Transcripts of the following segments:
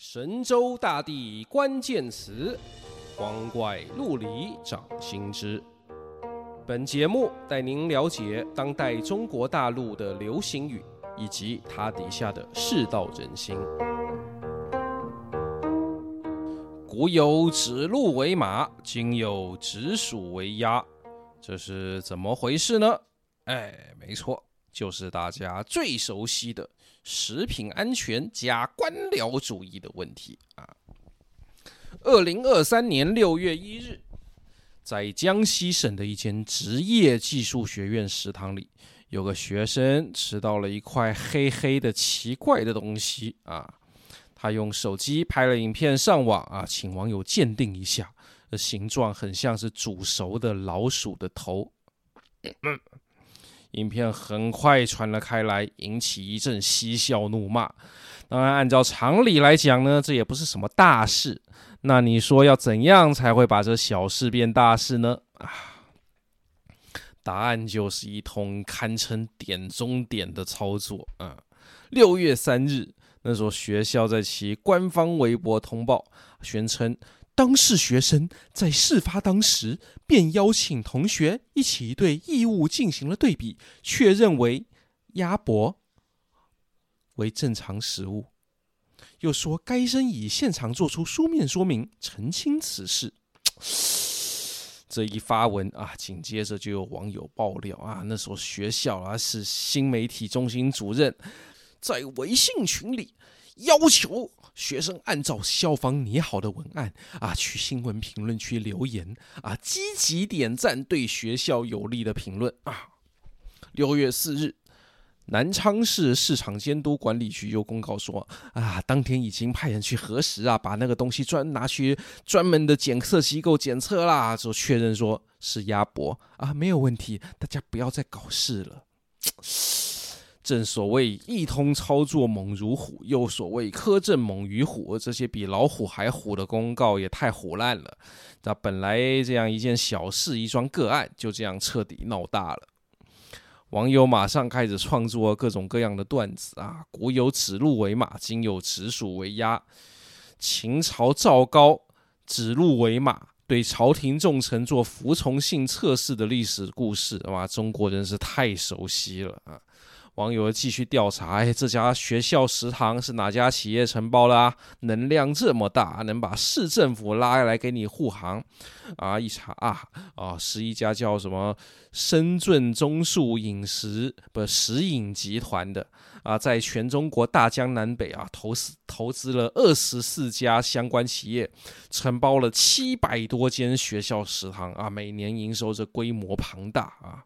神州大地关键词，光怪陆离掌心之。本节目带您了解当代中国大陆的流行语，以及它底下的世道人心。古有指鹿为马，今有指鼠为鸭，这是怎么回事呢？哎，没错，就是大家最熟悉的。食品安全加官僚主义的问题啊！二零二三年六月一日，在江西省的一间职业技术学院食堂里，有个学生吃到了一块黑黑的奇怪的东西啊！他用手机拍了影片上网啊，请网友鉴定一下，形状很像是煮熟的老鼠的头。影片很快传了开来，引起一阵嬉笑怒骂。当然，按照常理来讲呢，这也不是什么大事。那你说要怎样才会把这小事变大事呢？啊，答案就是一通堪称点中点的操作。啊，六月三日，那所学校在其官方微博通报，宣称。当事学生在事发当时便邀请同学一起对异物进行了对比，确认为鸭脖为正常食物。又说该生已现场做出书面说明澄清此事。这一发文啊，紧接着就有网友爆料啊，那所学校啊是新媒体中心主任在微信群里要求。学生按照校方拟好的文案啊，去新闻评论区留言啊，积极点赞对学校有利的评论啊。六月四日，南昌市市场监督管理局又公告说啊，当天已经派人去核实啊，把那个东西专拿去专门的检测机构检测啦，就确认说是鸭脖啊，没有问题，大家不要再搞事了。正所谓一通操作猛如虎，又所谓苛政猛于虎，这些比老虎还虎的公告也太唬烂了。那本来这样一件小事，一桩个案，就这样彻底闹大了。网友马上开始创作各种各样的段子啊，古有指鹿为马，今有指鼠为鸭。秦朝赵高指鹿为马，对朝廷重臣做服从性测试的历史故事，哇，中国人是太熟悉了啊。网友继续调查，哎，这家学校食堂是哪家企业承包的啊？能量这么大，能把市政府拉来给你护航啊？一查啊啊，是一家叫什么深圳中树饮食不食饮集团的啊，在全中国大江南北啊投资投资了二十四家相关企业，承包了七百多间学校食堂啊，每年营收这规模庞大啊。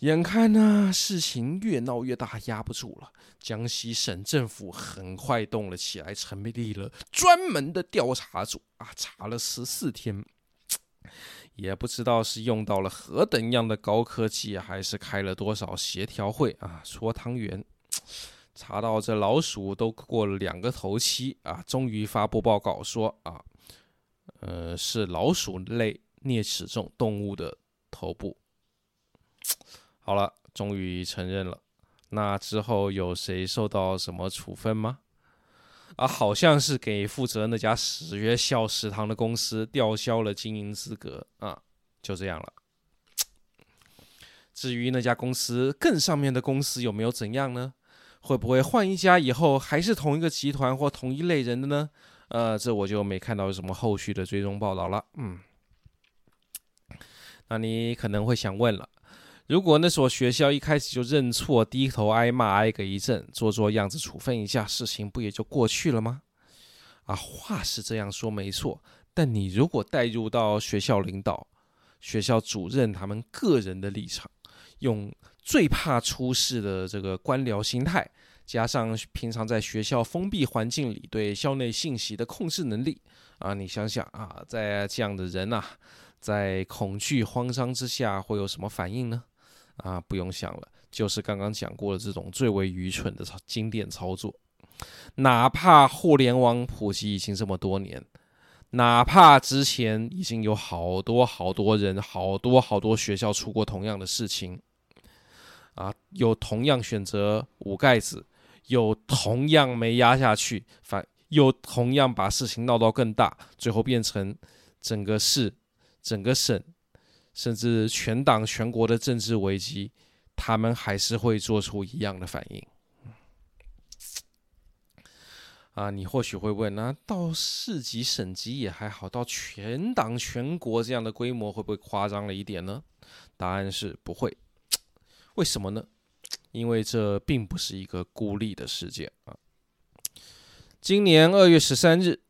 眼看呢，事情越闹越大，压不住了。江西省政府很快动了起来，成立了专门的调查组啊，查了十四天，也不知道是用到了何等样的高科技，还是开了多少协调会啊，搓汤圆。查到这老鼠都过了两个头七啊，终于发布报告说啊，呃，是老鼠类啮齿种动物的头部。好了，终于承认了。那之后有谁受到什么处分吗？啊，好像是给负责那家学校食堂的公司吊销了经营资格啊，就这样了。至于那家公司更上面的公司有没有怎样呢？会不会换一家以后还是同一个集团或同一类人的呢？呃，这我就没看到有什么后续的追踪报道了。嗯，那你可能会想问了。如果那所学校一开始就认错、低头挨骂、挨个一阵，做做样子处分一下，事情不也就过去了吗？啊，话是这样说没错，但你如果带入到学校领导、学校主任他们个人的立场，用最怕出事的这个官僚心态，加上平常在学校封闭环境里对校内信息的控制能力，啊，你想想啊，在这样的人呐，在恐惧慌张之下会有什么反应呢？啊，不用想了，就是刚刚讲过的这种最为愚蠢的操经典操作。哪怕互联网普及已经这么多年，哪怕之前已经有好多好多人、好多好多学校出过同样的事情，啊，有同样选择捂盖子，有同样没压下去，反又同样把事情闹到更大，最后变成整个市、整个省，甚至全党全国的政治危机，他们还是会做出一样的反应。啊，你或许会问，那到市级、省级也还好，到全党全国这样的规模会不会夸张了一点呢？答案是不会。为什么呢？因为这并不是一个孤立的事件啊。今年二月十三日，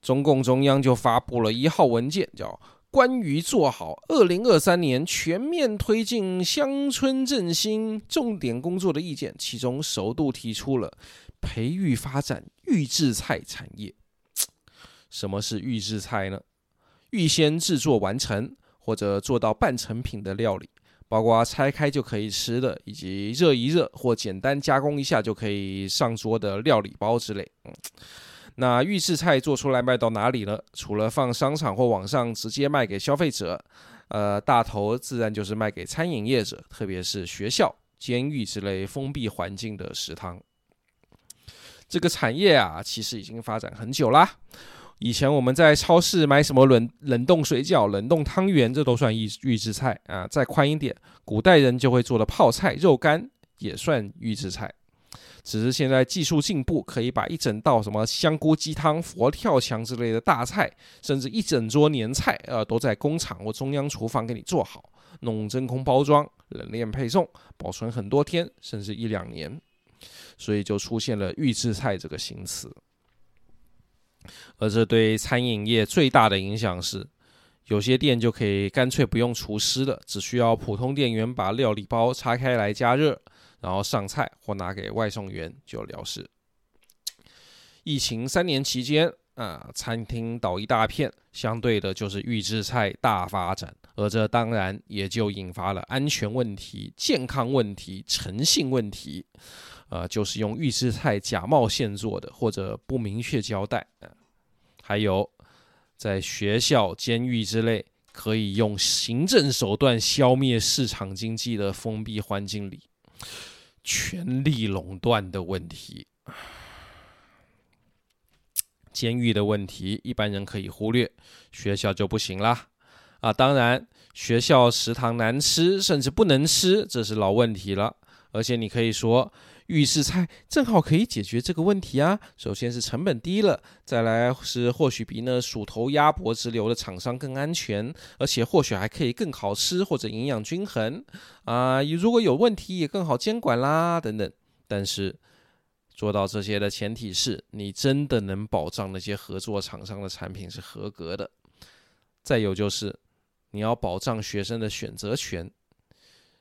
中共中央就发布了一号文件，叫《关于做好二零二三年全面推进乡村振兴重点工作的意见》，其中首度提出了。培育发展预制菜产业，什么是预制菜呢？预先制作完成或者做到半成品的料理，包括拆开就可以吃的，以及热一热或简单加工一下就可以上桌的料理包之类。嗯，那预制菜做出来卖到哪里呢？除了放商场或网上直接卖给消费者，呃，大头自然就是卖给餐饮业者，特别是学校、监狱之类封闭环境的食堂。这个产业啊，其实已经发展很久啦。以前我们在超市买什么冷冷冻水饺、冷冻汤圆，这都算预预制菜啊。再宽一点，古代人就会做的泡菜、肉干也算预制菜。只是现在技术进步，可以把一整道什么香菇鸡汤、佛跳墙之类的大菜，甚至一整桌年菜，呃，都在工厂或中央厨房给你做好，弄真空包装、冷链配送，保存很多天，甚至一两年。所以就出现了预制菜这个新词，而这对餐饮业最大的影响是，有些店就可以干脆不用厨师了，只需要普通店员把料理包拆开来加热，然后上菜或拿给外送员就了事。疫情三年期间啊，餐厅倒一大片，相对的就是预制菜大发展，而这当然也就引发了安全问题、健康问题、诚信问题。呃，就是用预制菜假冒现做的，或者不明确交代。还有在学校、监狱之类可以用行政手段消灭市场经济的封闭环境里，权力垄断的问题。监狱的问题一般人可以忽略，学校就不行啦。啊，当然，学校食堂难吃，甚至不能吃，这是老问题了。而且你可以说。预制菜正好可以解决这个问题啊！首先是成本低了，再来是或许比那鼠头鸭脖直流的厂商更安全，而且或许还可以更好吃或者营养均衡啊！如果有问题也更好监管啦，等等。但是做到这些的前提是你真的能保障那些合作厂商的产品是合格的。再有就是你要保障学生的选择权，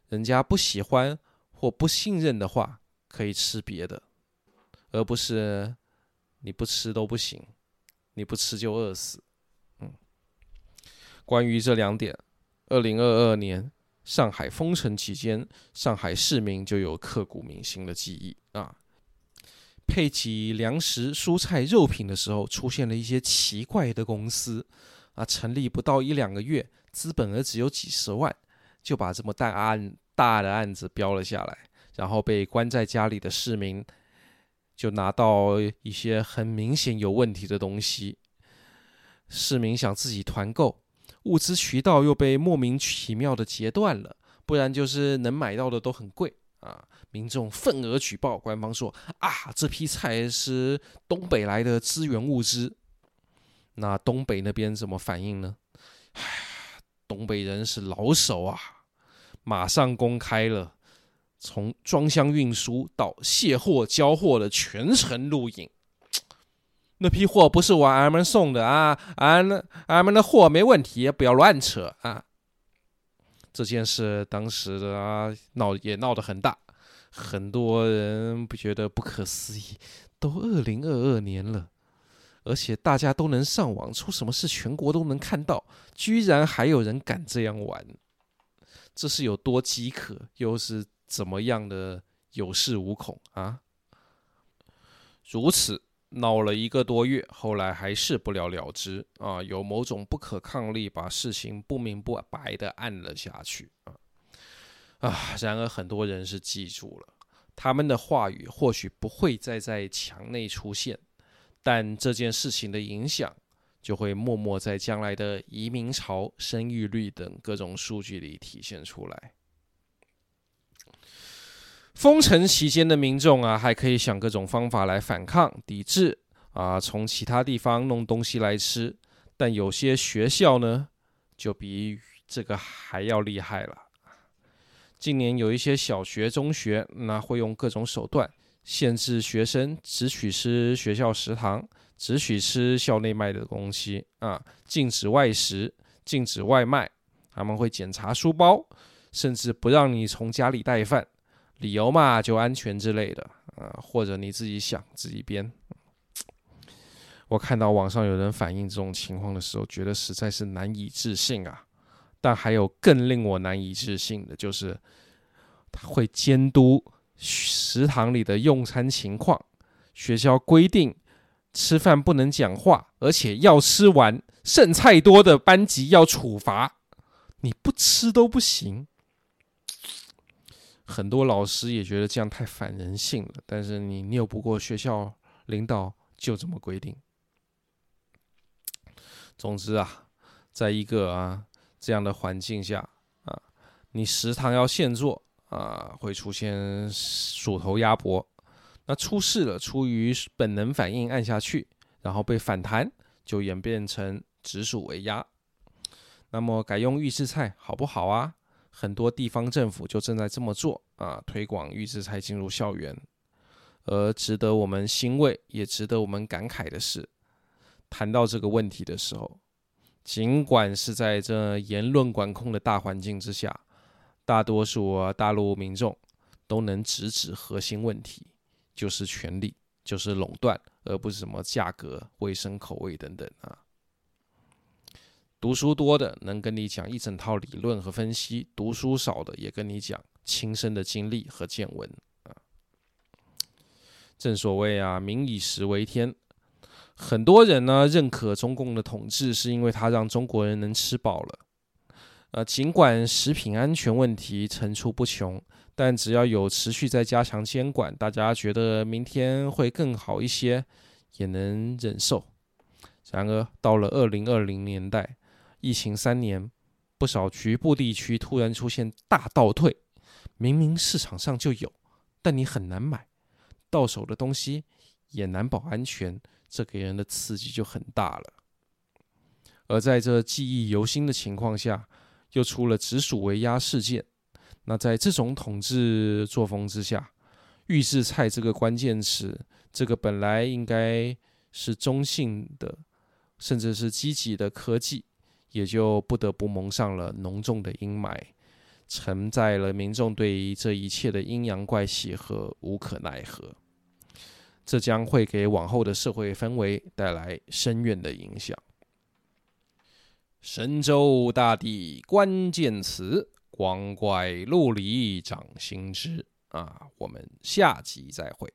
人家不喜欢或不信任的话。可以吃别的，而不是你不吃都不行，你不吃就饿死。嗯，关于这两点，二零二二年上海封城期间，上海市民就有刻骨铭心的记忆啊。配给粮食、蔬菜、肉品的时候，出现了一些奇怪的公司啊，成立不到一两个月，资本额只有几十万，就把这么大案大的案子标了下来。然后被关在家里的市民，就拿到一些很明显有问题的东西。市民想自己团购，物资渠道又被莫名其妙的截断了，不然就是能买到的都很贵啊！民众愤而举报，官方说啊，这批菜是东北来的支援物资。那东北那边怎么反应呢？唉，东北人是老手啊，马上公开了。从装箱运输到卸货交货的全程录影，那批货不是我俺们送的啊，俺俺们的货没问题，不要乱扯啊！这件事当时的啊闹也闹得很大，很多人不觉得不可思议。都二零二二年了，而且大家都能上网，出什么事全国都能看到，居然还有人敢这样玩，这是有多饥渴，又是？怎么样的有恃无恐啊？如此闹了一个多月，后来还是不了了之啊！有某种不可抗力，把事情不明不白的按了下去啊！啊！然而很多人是记住了，他们的话语或许不会再在墙内出现，但这件事情的影响就会默默在将来的移民潮、生育率等各种数据里体现出来。封城期间的民众啊，还可以想各种方法来反抗、抵制啊，从其他地方弄东西来吃。但有些学校呢，就比这个还要厉害了。近年有一些小学、中学，那会用各种手段限制学生只许吃学校食堂，只许吃校内卖的东西啊，禁止外食，禁止外卖。他们会检查书包，甚至不让你从家里带饭，理由嘛，就安全之类的啊，或者你自己想自己编。我看到网上有人反映这种情况的时候，觉得实在是难以置信啊。但还有更令我难以置信的，就是他会监督食堂里的用餐情况。学校规定吃饭不能讲话，而且要吃完剩菜多的班级要处罚，你不吃都不行。很多老师也觉得这样太反人性了，但是你拗不过学校领导，就这么规定。总之啊，在一个啊。这样的环境下啊，你食堂要现做啊，会出现鼠头鸭脖。那出事了，出于本能反应按下去，然后被反弹，就演变成直鼠为鸭。那么改用预制菜好不好啊？很多地方政府就正在这么做啊，推广预制菜进入校园。而值得我们欣慰，也值得我们感慨的是，谈到这个问题的时候。尽管是在这言论管控的大环境之下，大多数大陆民众都能直指核心问题，就是权力，就是垄断，而不是什么价格、卫生口味等等啊。读书多的能跟你讲一整套理论和分析，读书少的也跟你讲亲身的经历和见闻啊。正所谓啊，民以食为天。很多人呢认可中共的统治，是因为他让中国人能吃饱了。呃，尽管食品安全问题层出不穷，但只要有持续在加强监管，大家觉得明天会更好一些，也能忍受。然而，到了二零二零年代，疫情三年，不少局部地区突然出现大倒退，明明市场上就有，但你很难买，到手的东西也难保安全。这给人的刺激就很大了，而在这记忆犹新的情况下，又出了直属围压事件。那在这种统治作风之下，预制菜这个关键词，这个本来应该是中性的，甚至是积极的科技，也就不得不蒙上了浓重的阴霾，承载了民众对于这一切的阴阳怪气和无可奈何。这将会给往后的社会氛围带来深远的影响。神州大地关键词，光怪陆离掌心之啊！我们下集再会。